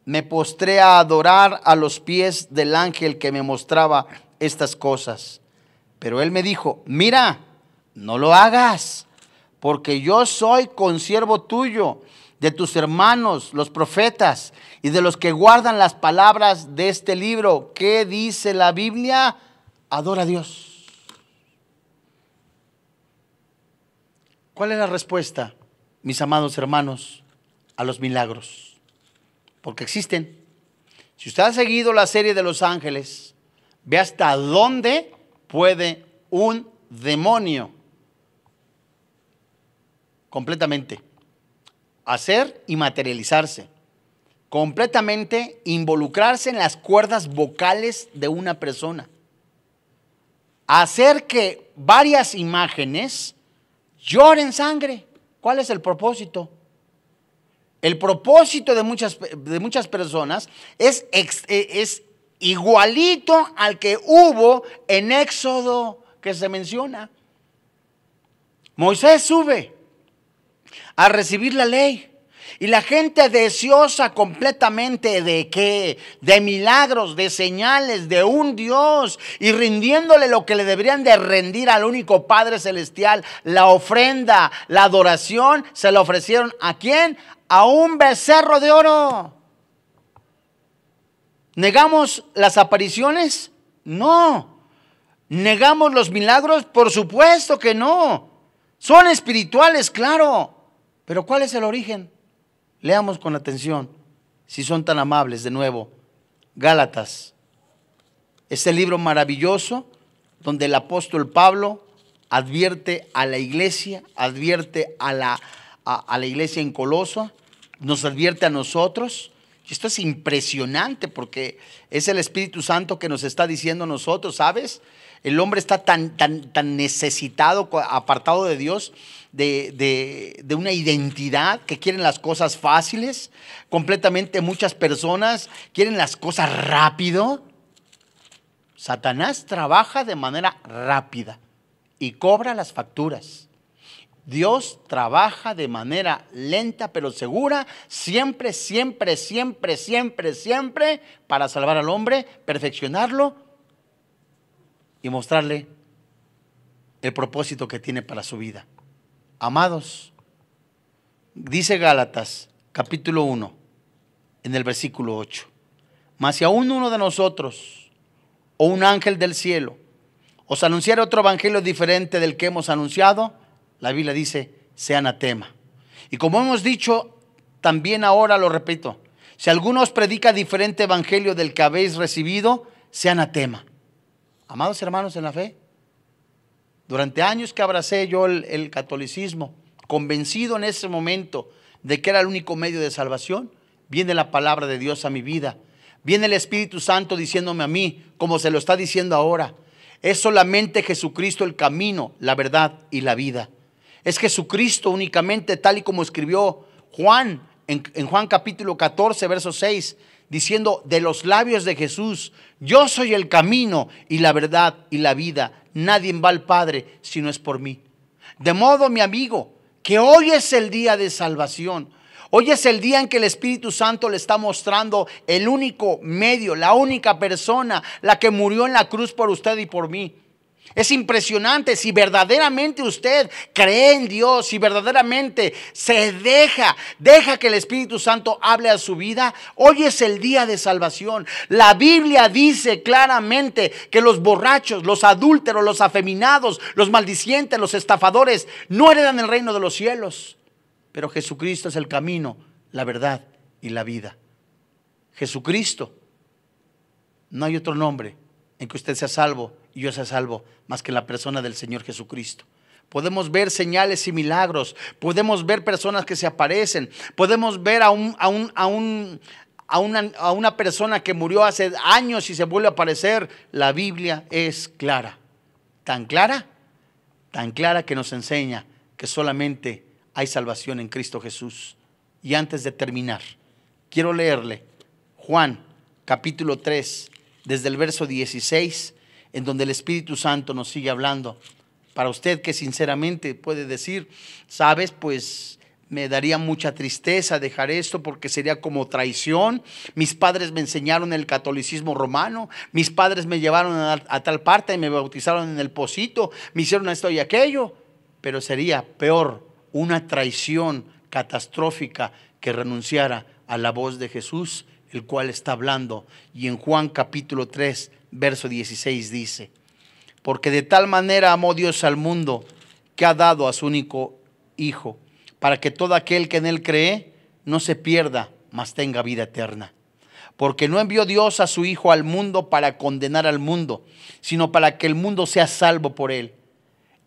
me postré a adorar a los pies del ángel que me mostraba estas cosas. Pero él me dijo, mira, no lo hagas, porque yo soy consiervo tuyo, de tus hermanos, los profetas, y de los que guardan las palabras de este libro. ¿Qué dice la Biblia? Adora a Dios. ¿Cuál es la respuesta, mis amados hermanos, a los milagros? Porque existen. Si usted ha seguido la serie de los ángeles, ve hasta dónde puede un demonio completamente hacer y materializarse, completamente involucrarse en las cuerdas vocales de una persona, hacer que varias imágenes lloren sangre. ¿Cuál es el propósito? El propósito de muchas, de muchas personas es, e, es igualito al que hubo en Éxodo que se menciona. Moisés sube a recibir la ley. Y la gente deseosa completamente de qué? De milagros, de señales, de un Dios y rindiéndole lo que le deberían de rendir al único Padre Celestial, la ofrenda, la adoración, se la ofrecieron a quién? A un becerro de oro. ¿Negamos las apariciones? No. ¿Negamos los milagros? Por supuesto que no. Son espirituales, claro. Pero ¿cuál es el origen? Leamos con atención, si son tan amables, de nuevo, Gálatas. Este libro maravilloso donde el apóstol Pablo advierte a la iglesia, advierte a la, a, la iglesia en Coloso, nos advierte a nosotros. Esto es impresionante porque es el Espíritu Santo que nos está diciendo a nosotros, ¿sabes? El hombre está tan, tan, tan necesitado, apartado de Dios, de, una identidad, que quieren las cosas fáciles. Completamente muchas personas quieren las cosas rápido. Satanás trabaja de manera rápida y cobra las facturas. Dios trabaja de manera lenta pero segura, siempre, siempre, siempre, siempre, siempre, para salvar al hombre, perfeccionarlo y mostrarle el propósito que tiene para su vida. Amados, dice Gálatas capítulo 1 en el versículo 8, mas si aún uno de nosotros o un ángel del cielo os anunciara otro evangelio diferente del que hemos anunciado, la Biblia dice, sea anatema. Y como hemos dicho, también ahora lo repito, si alguno os predica diferente evangelio del que habéis recibido, sea anatema. Amados hermanos en la fe, durante años que abracé yo el, catolicismo, convencido en ese momento de que era el único medio de salvación, viene la palabra de Dios a mi vida. Viene el Espíritu Santo diciéndome a mí, como se lo está diciendo ahora, es solamente Jesucristo el camino, la verdad y la vida. Es Jesucristo únicamente, tal y como escribió Juan en, Juan capítulo 14, verso 6 diciendo de los labios de Jesús, yo soy el camino y la verdad y la vida. Nadie va al Padre si no es por mí. De modo, mi amigo, que hoy es el día de salvación. Hoy es el día en que el Espíritu Santo le está mostrando el único medio, la única persona, la que murió en la cruz por usted y por mí. Es impresionante si verdaderamente usted cree en Dios, si verdaderamente se deja, deja que el Espíritu Santo hable a su vida. Hoy es el día de salvación. La Biblia dice claramente que los borrachos, los adúlteros, los afeminados, los maldicientes, los estafadores no heredan el reino de los cielos. Pero Jesucristo es el camino, la verdad y la vida. Jesucristo. No hay otro nombre en que usted sea salvo y yo sea salvo más que la persona del Señor Jesucristo. Podemos ver señales y milagros, podemos ver personas que se aparecen, podemos ver a, un, a, un, a, un, a, una, a una persona que murió hace años y se vuelve a aparecer. La Biblia es clara, tan clara, tan clara que nos enseña que solamente hay salvación en Cristo Jesús. Y antes de terminar, quiero leerle Juan capítulo 3, desde el verso 16 en donde el Espíritu Santo nos sigue hablando. Para usted que sinceramente puede decir, sabes, pues me daría mucha tristeza dejar esto porque sería como traición. Mis padres me enseñaron el catolicismo romano, mis padres me llevaron a, tal parte y me bautizaron en el pocito, me hicieron esto y aquello, pero sería peor una traición catastrófica que renunciara a la voz de Jesús, el cual está hablando. Y en Juan capítulo 3, verso 16 dice, porque de tal manera amó Dios al mundo que ha dado a su único Hijo, para que todo aquel que en él cree no se pierda, mas tenga vida eterna. Porque no envió Dios a su Hijo al mundo para condenar al mundo, sino para que el mundo sea salvo por él.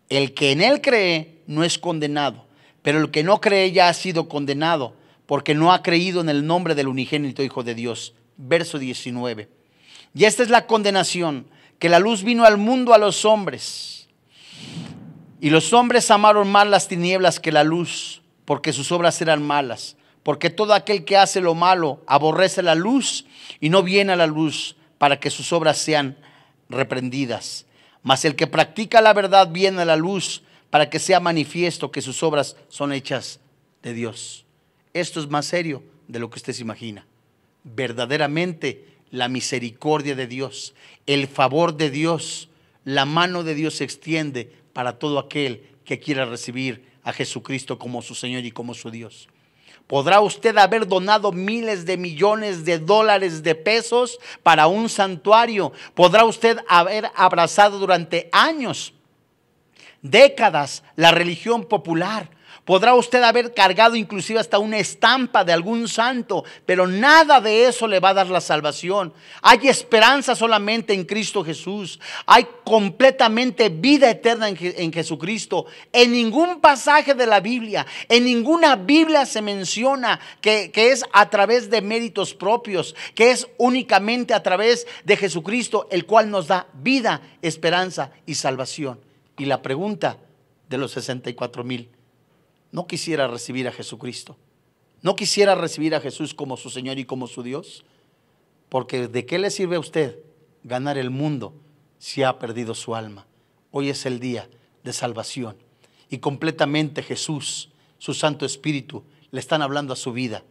El que en él cree no es condenado, pero el que no cree ya ha sido condenado, porque no ha creído en el nombre del unigénito Hijo de Dios. Verso 19. Y esta es la condenación, que la luz vino al mundo a los hombres. Y los hombres amaron más las tinieblas que la luz, porque sus obras eran malas. Porque todo aquel que hace lo malo aborrece la luz y no viene a la luz para que sus obras sean reprendidas. Mas el que practica la verdad viene a la luz para que sea manifiesto que sus obras son hechas de Dios. Esto es más serio de lo que usted se imagina. Verdaderamente la misericordia de Dios, el favor de Dios, la mano de Dios se extiende para todo aquel que quiera recibir a Jesucristo como su Señor y como su Dios. Podrá usted haber donado miles de millones de dólares de pesos para un santuario. Podrá usted haber abrazado durante años, décadas, la religión popular. Podrá usted haber cargado inclusive hasta una estampa de algún santo, pero nada de eso le va a dar la salvación. Hay esperanza solamente en Cristo Jesús. Hay completamente vida eterna en, Jesucristo. En ningún pasaje de la Biblia, en ninguna Biblia se menciona que, es a través de méritos propios, que es únicamente a través de Jesucristo, el cual nos da vida, esperanza y salvación. Y la pregunta de los 64 mil no quisiera recibir a Jesucristo. No quisiera recibir a Jesús como su Señor y como su Dios. Porque ¿de qué le sirve a usted ganar el mundo si ha perdido su alma? Hoy es el día de salvación. Y completamente Jesús, su Santo Espíritu, le están hablando a su vida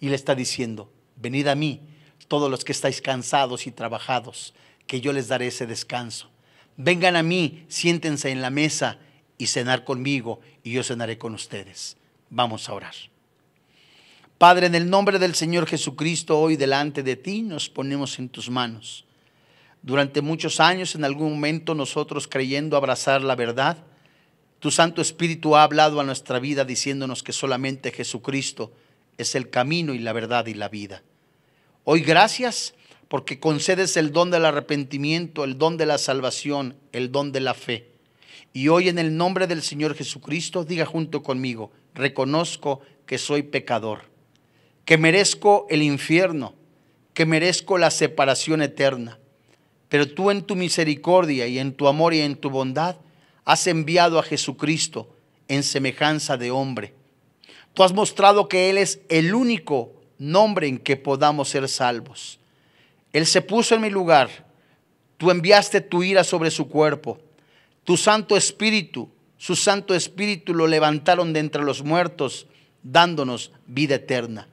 y le está diciendo, venid a mí, todos los que estáis cansados y trabajados, que yo les daré ese descanso. Vengan a mí, siéntense en la mesa y cenar conmigo y yo cenaré con ustedes. Vamos a orar. Padre, en el nombre del Señor Jesucristo, hoy delante de ti nos ponemos en tus manos. Durante muchos años, en algún momento, nosotros creyendo abrazar la verdad, tu Santo Espíritu ha hablado a nuestra vida diciéndonos que solamente Jesucristo es el camino y la verdad y la vida. Hoy gracias porque concedes el don del arrepentimiento, el don de la salvación, el don de la fe. Y hoy en el nombre del Señor Jesucristo, diga junto conmigo, reconozco que soy pecador, que merezco el infierno, que merezco la separación eterna. Pero tú en tu misericordia y en tu amor y en tu bondad has enviado a Jesucristo en semejanza de hombre. Tú has mostrado que Él es el único nombre en que podamos ser salvos. Él se puso en mi lugar. Tú enviaste tu ira sobre su cuerpo tu Santo Espíritu, su Santo Espíritu lo levantaron de entre los muertos, dándonos vida eterna.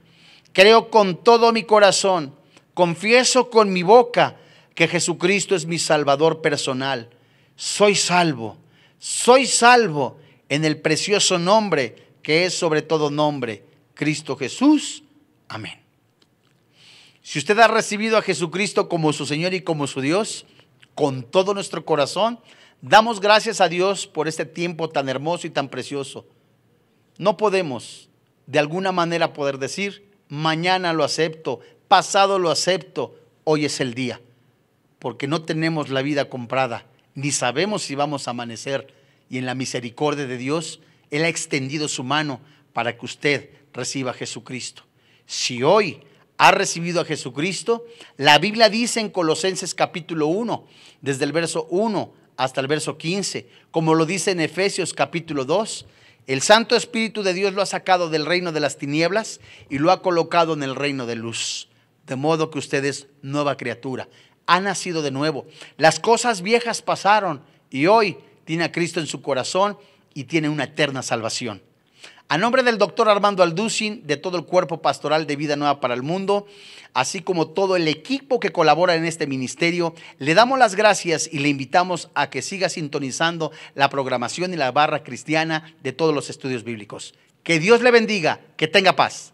Creo con todo mi corazón, confieso con mi boca que Jesucristo es mi Salvador personal. Soy salvo, soy salvo en el precioso nombre que es sobre todo nombre, Cristo Jesús. Amén. Si usted ha recibido a Jesucristo como su Señor y como su Dios, con todo nuestro corazón, Damos gracias a Dios por este tiempo tan hermoso y tan precioso. No podemos de alguna manera poder decir, mañana lo acepto, pasado lo acepto, hoy es el día, porque no tenemos la vida comprada, ni sabemos si vamos a amanecer. Y en la misericordia de Dios, Él ha extendido su mano para que usted reciba a Jesucristo. Si hoy ha recibido a Jesucristo, la Biblia dice en Colosenses capítulo 1, desde el verso 1 hasta el verso 15, como lo dice en Efesios capítulo 2. El Santo Espíritu de Dios lo ha sacado del reino de las tinieblas y lo ha colocado en el reino de luz. De modo que usted es nueva criatura. Ha nacido de nuevo. Las cosas viejas pasaron y hoy tiene a Cristo en su corazón y tiene una eterna salvación. A nombre del doctor Armando Alducin, de todo el cuerpo pastoral de Vida Nueva para el Mundo, así como todo el equipo que colabora en este ministerio, le damos las gracias y le invitamos a que siga sintonizando la programación y la barra cristiana de todos los estudios bíblicos. Que Dios le bendiga, que tenga paz.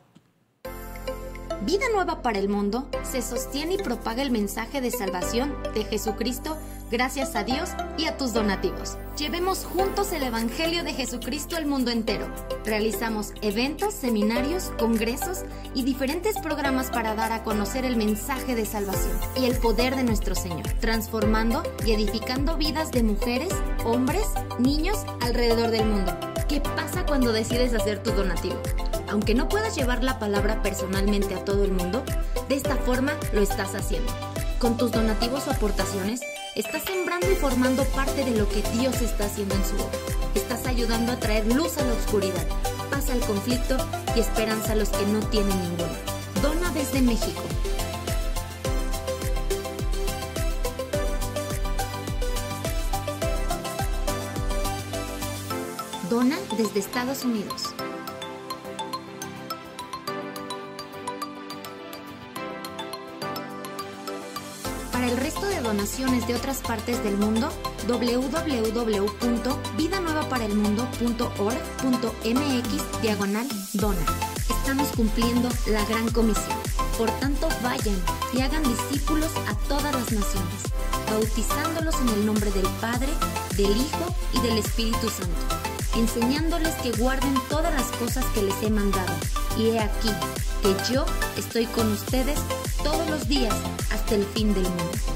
Vida Nueva para el Mundo se sostiene y propaga el mensaje de salvación de Jesucristo gracias a Dios y a tus donativos. Llevemos juntos el Evangelio de Jesucristo al mundo entero. Realizamos eventos, seminarios, congresos y diferentes programas para dar a conocer el mensaje de salvación y el poder de nuestro Señor, transformando y edificando vidas de mujeres, hombres, niños alrededor del mundo. ¿Qué pasa cuando decides hacer tu donativo? Aunque no puedas llevar la palabra personalmente a todo el mundo, de esta forma lo estás haciendo. Con tus donativos o aportaciones, Estás sembrando y formando parte de lo que Dios está haciendo en su obra. Estás ayudando a traer luz a la oscuridad, paz al conflicto y esperanza a los que no tienen ninguna. Dona desde México. Dona desde Estados Unidos. Para el resto donaciones de otras partes del mundo, www.vidanuevaparaelmundo.org.mx diagonal dona. Estamos cumpliendo la gran comisión. Por tanto, vayan y hagan discípulos a todas las naciones, bautizándolos en el nombre del Padre, del Hijo y del Espíritu Santo, enseñándoles que guarden todas las cosas que les he mandado. Y he aquí que yo estoy con ustedes todos los días hasta el fin del mundo.